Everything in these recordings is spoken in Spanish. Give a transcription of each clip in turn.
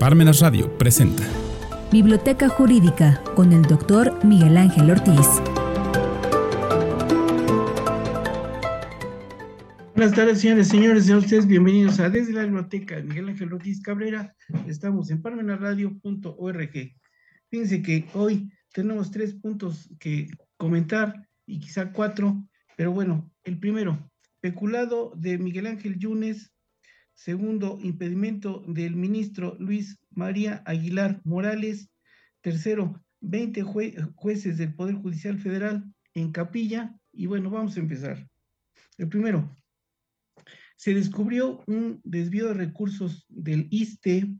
Parmenas Radio presenta Biblioteca Jurídica con el doctor Miguel Ángel Ortiz. Buenas tardes, señores y señores. Sean ustedes bienvenidos a Desde la Biblioteca de Miguel Ángel Ortiz Cabrera. Estamos en parmenaradio.org. Fíjense que hoy tenemos tres puntos que comentar y quizá cuatro, pero bueno, el primero, peculado de Miguel Ángel Yunes Segundo, impedimento del ministro Luis María Aguilar Morales. Tercero, 20 jueces del Poder Judicial Federal en capilla. Y bueno, vamos a empezar. El primero, se descubrió un desvío de recursos del ISTE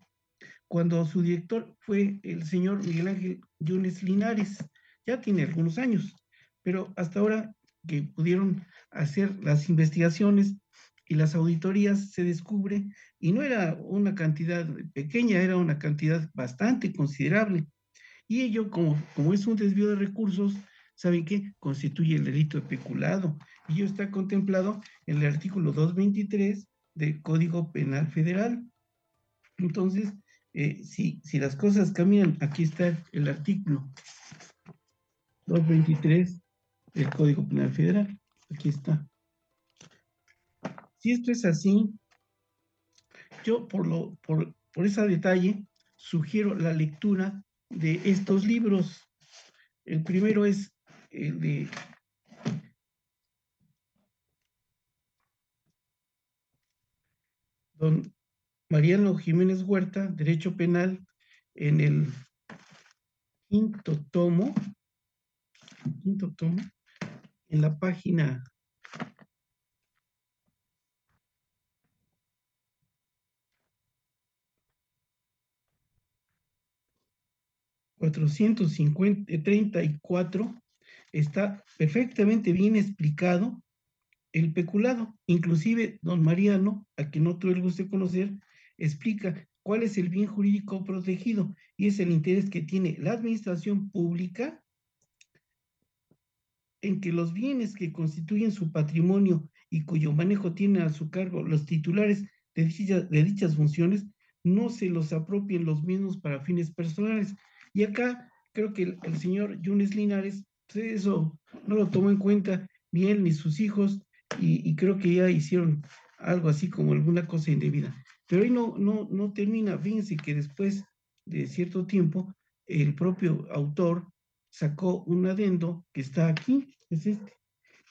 cuando su director fue el señor Miguel Ángel Yunes Linares. Ya tiene algunos años, pero hasta ahora que pudieron hacer las investigaciones, y las auditorías se descubre, y no era una cantidad pequeña, era una cantidad bastante considerable. Y ello, como, como es un desvío de recursos, ¿saben qué? Constituye el delito de peculado. Y ello está contemplado en el artículo 223 del Código Penal Federal. Entonces, eh, si, si las cosas caminan, aquí está el artículo 223 del Código Penal Federal. Aquí está. Si esto es así, yo por, ese detalle sugiero la lectura de estos libros. El primero es el de don Mariano Jiménez Huerta, Derecho Penal, en el quinto tomo, quinto tomo, en la página 434 está perfectamente bien explicado el peculado. Inclusive don Mariano, a quien otro le guste conocer, explica cuál es el bien jurídico protegido y es el interés que tiene la administración pública en que los bienes que constituyen su patrimonio y cuyo manejo tienen a su cargo los titulares de dichas, de dichas funciones no se los apropien los mismos para fines personales, y acá creo que el, señor Yunes Linares, pues, eso no lo tomó en cuenta ni él ni sus hijos, y, creo que ya hicieron algo así como alguna cosa indebida. Pero ahí no, no, no termina, fíjense que después de cierto tiempo, el propio autor sacó un adendo que está aquí, es este.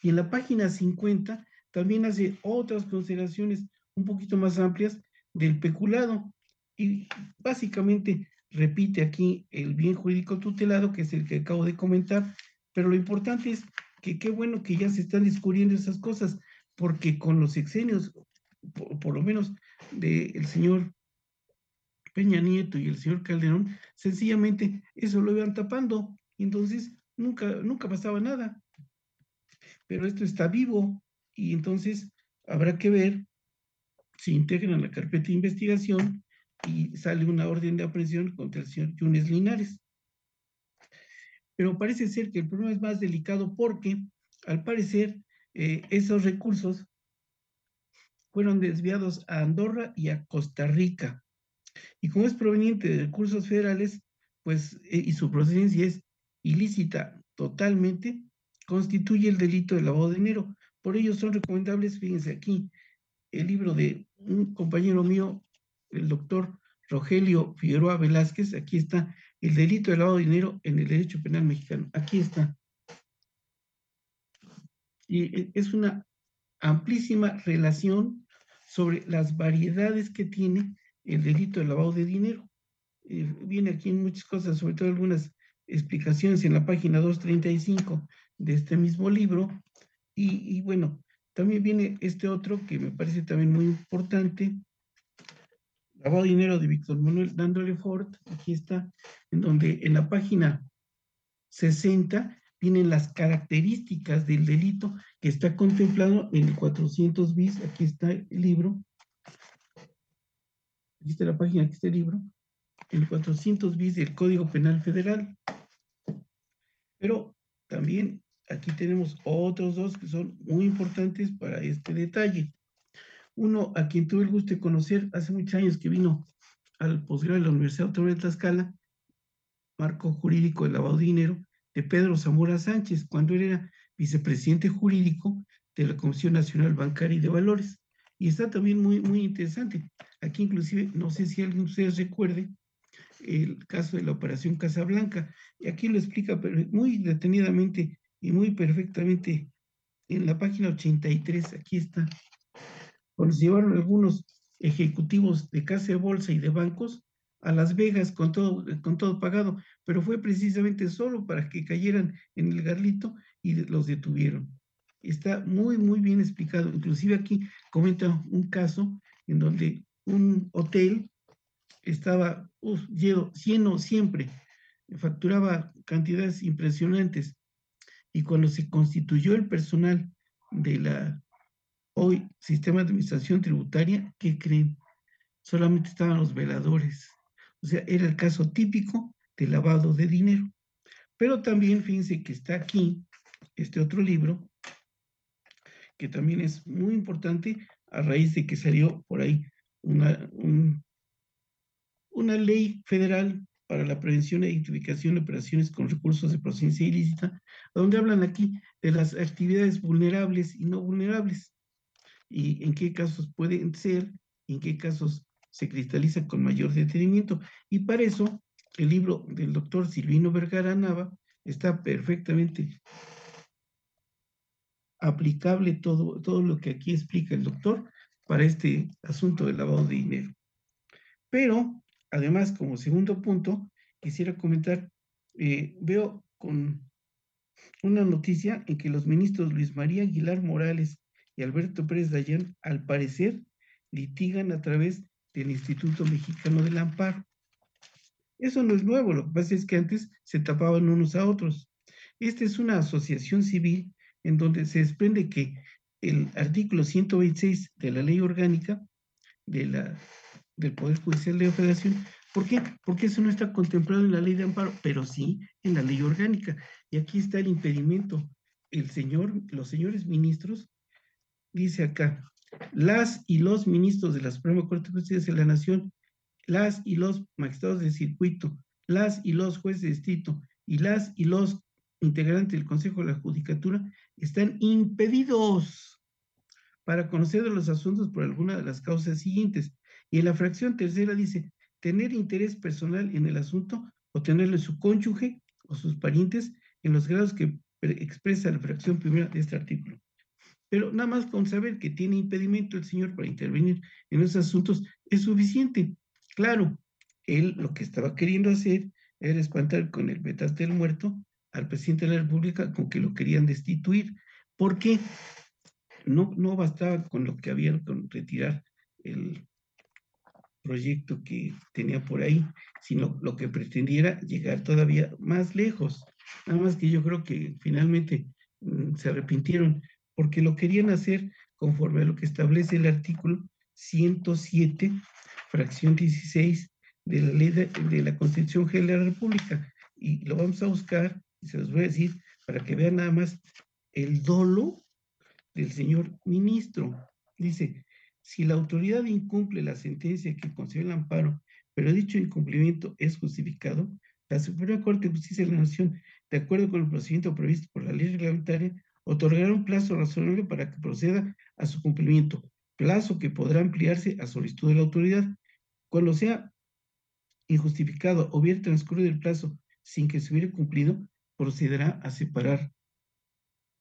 Y en la página 50 también hace otras consideraciones un poquito más amplias del peculado. Y básicamente repite aquí el bien jurídico tutelado, que es el que acabo de comentar, pero lo importante es que qué bueno que ya se están descubriendo esas cosas, porque con los exenios, por, lo menos del señor Peña Nieto y el señor Calderón, sencillamente eso lo iban tapando, y entonces nunca, nunca pasaba nada. Pero esto está vivo, y entonces habrá que ver si integran la carpeta de investigación y sale una orden de aprehensión contra el señor Yunes Linares. Pero parece ser que el problema es más delicado porque, al parecer, eh, esos recursos fueron desviados a Andorra y a Costa Rica. Y como es proveniente de recursos federales, pues, eh, y su procedencia es ilícita totalmente, constituye el delito de lavado de dinero. Por ello son recomendables, fíjense aquí, el libro de un compañero mío, el doctor Rogelio Figueroa Velázquez, aquí está el delito de lavado de dinero en el derecho penal mexicano. Aquí está. Y e, es una amplísima relación sobre las variedades que tiene el delito de lavado de dinero. Eh, viene aquí en muchas cosas, sobre todo algunas explicaciones en la página 235 de este mismo libro. Y bueno, también viene este otro que me parece también muy importante, lavado dinero de Víctor Manuel dándole Ford, aquí está, en donde en la página 60 vienen las características del delito que está contemplado en el 400 bis, aquí está el libro, aquí está la página, aquí está el libro, el 400 bis del Código Penal Federal. Pero también aquí tenemos otros dos que son muy importantes para este detalle. Uno a quien tuve el gusto de conocer hace muchos años que vino al posgrado de la Universidad Autónoma de Tlaxcala, marco jurídico de lavado de dinero, de Pedro Zamora Sánchez, cuando él era vicepresidente jurídico de la Comisión Nacional Bancaria y de Valores. Y está también muy, muy interesante. Aquí inclusive, no sé si alguien de ustedes recuerde, el caso de la Operación Casablanca. Y aquí lo explica muy detenidamente y muy perfectamente en la página 83. Aquí está. Cuando se llevaron algunos ejecutivos de casa de bolsa y de bancos a Las Vegas con todo, con todo pagado, pero fue precisamente solo para que cayeran en el garlito y los detuvieron. Está muy, muy bien explicado. Inclusive aquí comenta un caso en donde un hotel estaba lleno, lleno siempre, facturaba cantidades impresionantes. Y cuando se constituyó el personal de la hoy sistema de administración tributaria, ¿qué creen? Solamente estaban los veladores. O sea, era el caso típico de lavado de dinero. Pero también fíjense que está aquí este otro libro, que también es muy importante a raíz de que salió por ahí una, una ley federal para la prevención e identificación de operaciones con recursos de procedencia ilícita, donde hablan aquí de las actividades vulnerables y no vulnerables, y en qué casos pueden ser, en qué casos se cristaliza con mayor detenimiento. Y para eso, el libro del doctor Silvino Vergara Nava está perfectamente aplicable todo, todo lo que aquí explica el doctor para este asunto del lavado de dinero. Pero Además, como segundo punto, quisiera comentar, eh, veo con una noticia en que los ministros Luis María Aguilar Morales y Alberto Pérez Dayán, al parecer, litigan a través del Instituto Mexicano del Amparo. Eso no es nuevo, lo que pasa es que antes se tapaban unos a otros. Esta es una asociación civil en donde se desprende que el artículo 126 de la ley orgánica del Poder Judicial de la Federación. ¿Por qué? Porque eso no está contemplado en la ley de amparo, pero sí en la ley orgánica. Y aquí está el impedimento. El señor, los señores ministros, dice acá, las y los ministros de la Suprema Corte de Justicia de la Nación, las y los magistrados de circuito, las y los jueces de distrito y las y los integrantes del Consejo de la Judicatura están impedidos para conocer de los asuntos por alguna de las causas siguientes. Y en la fracción tercera dice, tener interés personal en el asunto o tenerle su cónyuge o sus parientes en los grados que expresa la fracción primera de este artículo. Pero nada más con saber que tiene impedimento el señor para intervenir en esos asuntos es suficiente. Claro, él lo que estaba queriendo hacer era espantar con el petate del muerto al presidente de la República con que lo querían destituir. porque No, no bastaba con lo que habían con retirar el, proyecto que tenía por ahí, sino lo que pretendiera llegar todavía más lejos. Nada más que yo creo que finalmente mm, se arrepintieron porque lo querían hacer conforme a lo que establece el artículo 107, fracción 16 de la ley de, la Constitución General de la República. Y lo vamos a buscar y se los voy a decir para que vean nada más el dolo del señor ministro. Dice, si la autoridad incumple la sentencia que concedió el amparo, pero dicho incumplimiento es justificado, la Suprema Corte de Justicia de la Nación, de acuerdo con el procedimiento previsto por la ley reglamentaria, otorgará un plazo razonable para que proceda a su cumplimiento, plazo que podrá ampliarse a solicitud de la autoridad. Cuando sea injustificado o hubiera transcurrido el plazo sin que se hubiera cumplido, procederá a separar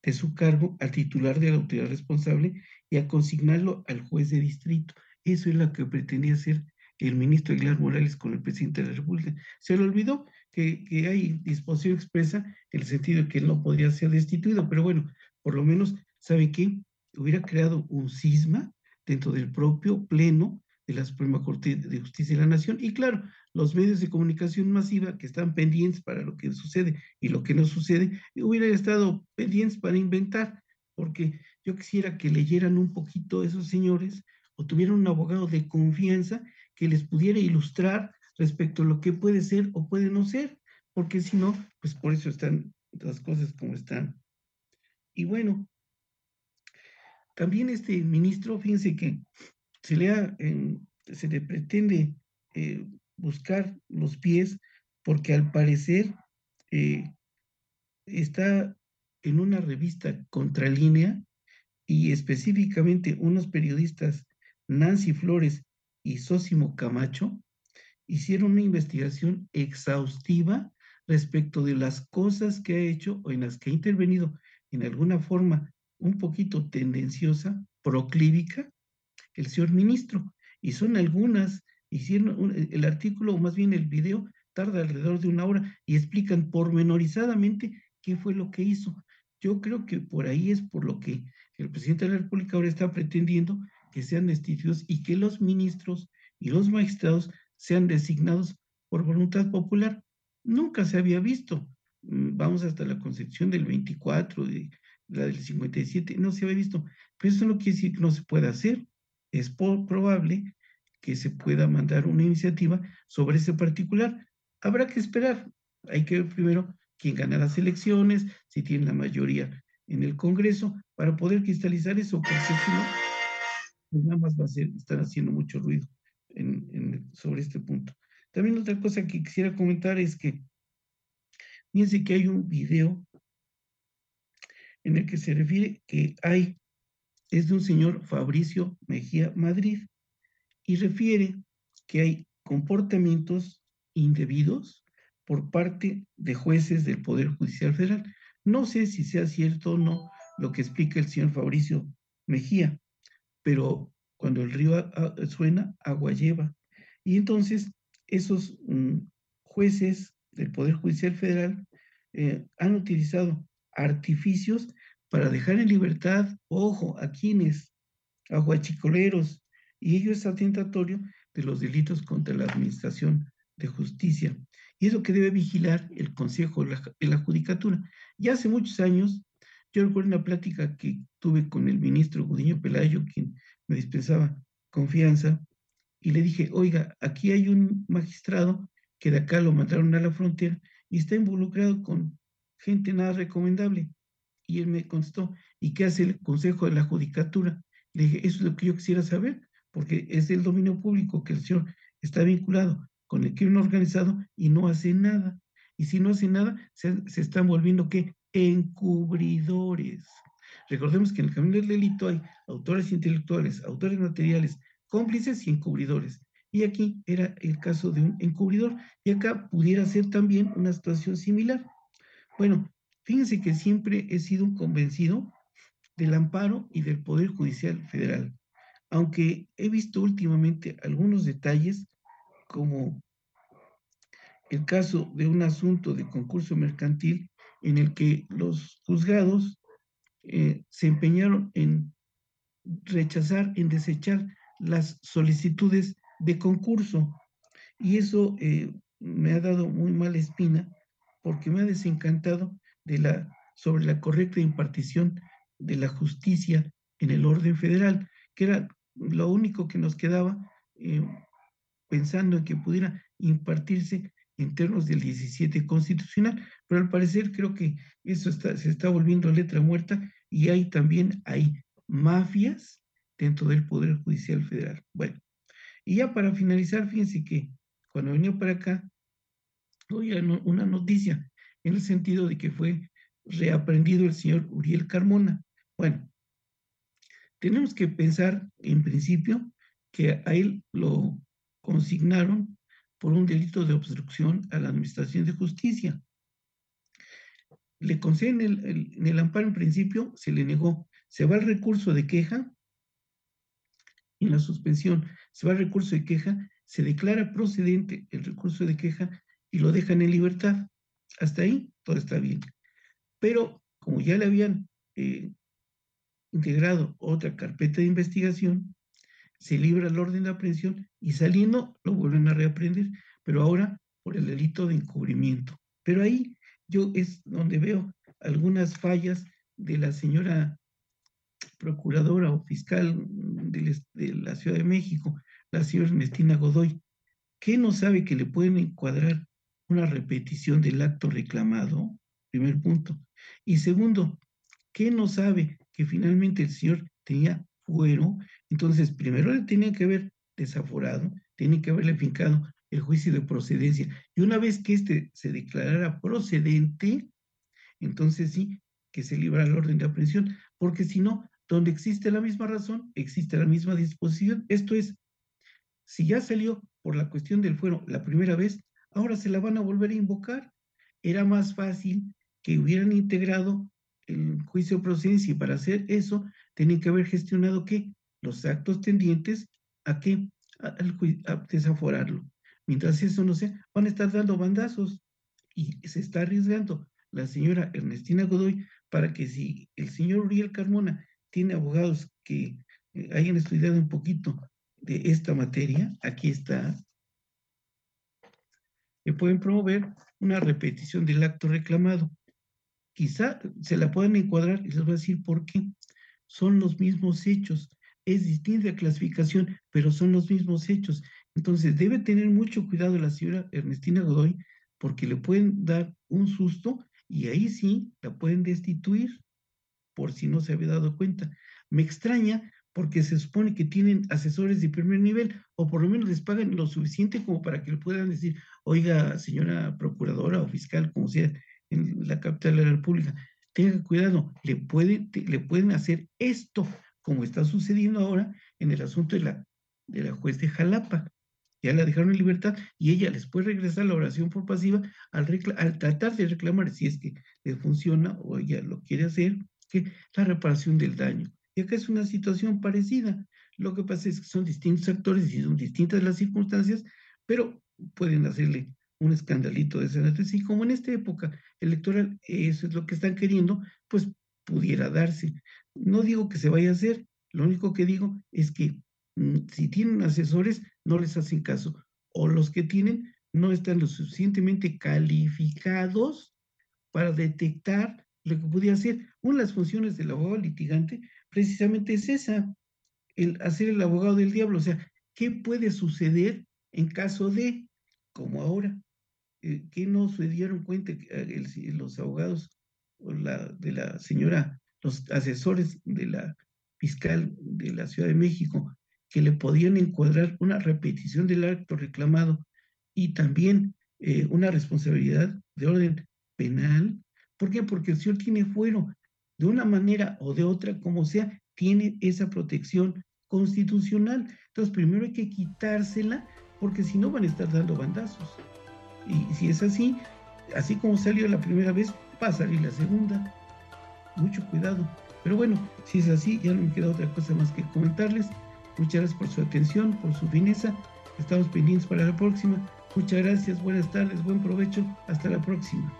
de su cargo al titular de la autoridad responsable y a consignarlo al juez de distrito. Eso es lo que pretendía hacer el ministro Aguilar Morales con el presidente de la República. Se le olvidó que, hay disposición expresa en el sentido de que no podría ser destituido, pero bueno, por lo menos, ¿sabe qué? Hubiera creado un cisma dentro del propio pleno de la Suprema Corte de Justicia de la Nación. Y claro, los medios de comunicación masiva que están pendientes para lo que sucede y lo que no sucede, hubieran estado pendientes para inventar, porque yo quisiera que leyeran un poquito esos señores o tuvieran un abogado de confianza que les pudiera ilustrar respecto a lo que puede ser o puede no ser, porque si no, pues por eso están las cosas como están. Y bueno, también este ministro, fíjense que se le, se le pretende eh, buscar los pies porque al parecer eh, está en una revista Contralínea y específicamente unos periodistas, Nancy Flores y Sósimo Camacho, hicieron una investigación exhaustiva respecto de las cosas que ha hecho o en las que ha intervenido en alguna forma un poquito tendenciosa, proclívica, el señor ministro. Y son algunas, hicieron el artículo, o más bien el video, tarda alrededor de una hora y explican pormenorizadamente qué fue lo que hizo. Yo creo que por ahí es por lo que el presidente de la República ahora está pretendiendo que sean destituidos y que los ministros y los magistrados sean designados por voluntad popular. Nunca se había visto. Mm, vamos hasta la concepción del 24, de la del 57, no se había visto. Pero eso no quiere decir que no se pueda hacer. Es probable que se pueda mandar una iniciativa sobre ese particular. Habrá que esperar. Hay que ver primero quién gana las elecciones, si tiene la mayoría en el Congreso, para poder cristalizar eso, porque si no, pues nada más va a estar haciendo mucho ruido sobre este punto. También otra cosa que quisiera comentar es que, fíjense que hay un video en el que se refiere que hay, es de un señor Fabricio Mejía Madrid, y refiere que hay comportamientos indebidos por parte de jueces del Poder Judicial Federal. No sé si sea cierto o no lo que explica el señor Fabricio Mejía, pero cuando el río suena, agua lleva. Y entonces esos mm, jueces del Poder Judicial Federal eh, han utilizado artificios para dejar en libertad, ojo, a quienes, a huachicoleros, y ello es atentatorio de los delitos contra la administración de justicia. Y es lo que debe vigilar el Consejo de la, Judicatura. Ya hace muchos años, yo recuerdo una plática que tuve con el ministro Gudiño Pelayo, quien me dispensaba confianza, y le dije, oiga, aquí hay un magistrado que de acá lo mandaron a la frontera y está involucrado con gente nada recomendable. Y él me contestó, ¿y qué hace el Consejo de la Judicatura? Le dije, eso es lo que yo quisiera saber, porque es del dominio público que el señor está vinculado con el crimen organizado y no hace nada. Y si no hace nada, se, se están volviendo, ¿qué? Encubridores. Recordemos que en el camino del delito hay autores intelectuales, autores materiales, cómplices y encubridores. Y aquí era el caso de un encubridor. Y acá pudiera ser también una situación similar. Bueno, fíjense que siempre he sido un convencido del amparo y del Poder Judicial Federal, aunque he visto últimamente algunos detalles como el caso de un asunto de concurso mercantil en el que los juzgados eh, se empeñaron en rechazar, en desechar las solicitudes de concurso. Y eso eh, me ha dado muy mala espina porque me ha desencantado de la, sobre la correcta impartición de la justicia en el orden federal, que era lo único que nos quedaba eh, pensando en que pudiera impartirse en términos del 17 constitucional, pero al parecer creo que eso se está volviendo letra muerta y hay también hay mafias dentro del Poder Judicial Federal. Bueno, y ya para finalizar, fíjense que cuando venía para acá, oí una noticia en el sentido de que fue reaprendido el señor Uriel Carmona. Bueno, tenemos que pensar en principio que a él lo consignaron por un delito de obstrucción a la administración de justicia. Le conceden el, en el amparo en principio, se le negó. Se va al recurso de queja en la suspensión se va al recurso de queja, se declara procedente el recurso de queja y lo dejan en libertad. Hasta ahí todo está bien. Pero como ya le habían eh, integrado otra carpeta de investigación, se libra el orden de aprehensión y saliendo lo vuelven a reaprender, pero ahora por el delito de encubrimiento. Pero ahí yo es donde veo algunas fallas de la señora procuradora o fiscal de la Ciudad de México, la señora Ernestina Godoy, ¿qué no sabe que le pueden encuadrar una repetición del acto reclamado? Primer punto. Y segundo, ¿qué no sabe que finalmente el señor tenía fuero? Entonces, primero le tenía que haber desaforado tienen que haberle fincado el juicio de procedencia. Y una vez que éste se declarara procedente, entonces sí, que se libra el orden de aprehensión, porque si no, donde existe la misma razón, existe la misma disposición. Esto es, si ya salió por la cuestión del fuero la primera vez, ahora se la van a volver a invocar. Era más fácil que hubieran integrado el juicio de procedencia y para hacer eso tienen que haber gestionado que los actos tendientes a que a desaforarlo. Mientras eso no sea, van a estar dando bandazos y se está arriesgando la señora Ernestina Godoy para que si el señor Uriel Carmona tiene abogados que eh, hayan estudiado un poquito de esta materia, aquí está, que pueden promover una repetición del acto reclamado. Quizá se la puedan encuadrar y les voy a decir por qué. Son los mismos hechos. Es distinta clasificación, pero son los mismos hechos. Entonces, debe tener mucho cuidado la señora Ernestina Godoy porque le pueden dar un susto y ahí sí la pueden destituir por si no se había dado cuenta. Me extraña porque se supone que tienen asesores de primer nivel o por lo menos les pagan lo suficiente como para que le puedan decir, oiga, señora procuradora o fiscal, como sea en la capital de la República, tenga cuidado, le, le pueden hacer esto, como está sucediendo ahora en el asunto de la, de la juez de Jalapa ya la dejaron en libertad y ella les puede regresar la oración por pasiva al, al tratar de reclamar, si es que le funciona o ella lo quiere hacer, que la reparación del daño. Y acá es una situación parecida. Lo que pasa es que son distintos actores y son distintas las circunstancias, pero pueden hacerle un escandalito de esa naturaleza. Y como en esta época electoral eso es lo que están queriendo, pues pudiera darse. No digo que se vaya a hacer, lo único que digo es que Mm, si tienen asesores, no les hacen caso. O los que tienen no están lo suficientemente calificados para detectar lo que podía hacer. Una de las funciones del abogado litigante precisamente es esa, el hacer el abogado del diablo. O sea, ¿qué puede suceder en caso de, como ahora, que no se dieron cuenta eh, los abogados la, de la señora, los asesores de la fiscal de la Ciudad de México que le podían encuadrar una repetición del acto reclamado y también eh, una responsabilidad de orden penal. ¿Por qué? Porque el señor tiene fuero. De una manera o de otra, como sea, tiene esa protección constitucional. Entonces, primero hay que quitársela porque si no van a estar dando bandazos. Y si es así, así como salió la primera vez, va a salir la segunda. Mucho cuidado. Pero bueno, si es así, ya no me queda otra cosa más que comentarles. Muchas gracias por su atención, por su fineza. Estamos pendientes para la próxima. Muchas gracias, buenas tardes, buen provecho. Hasta la próxima.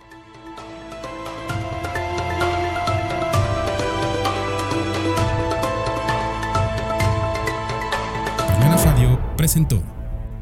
Radio presentó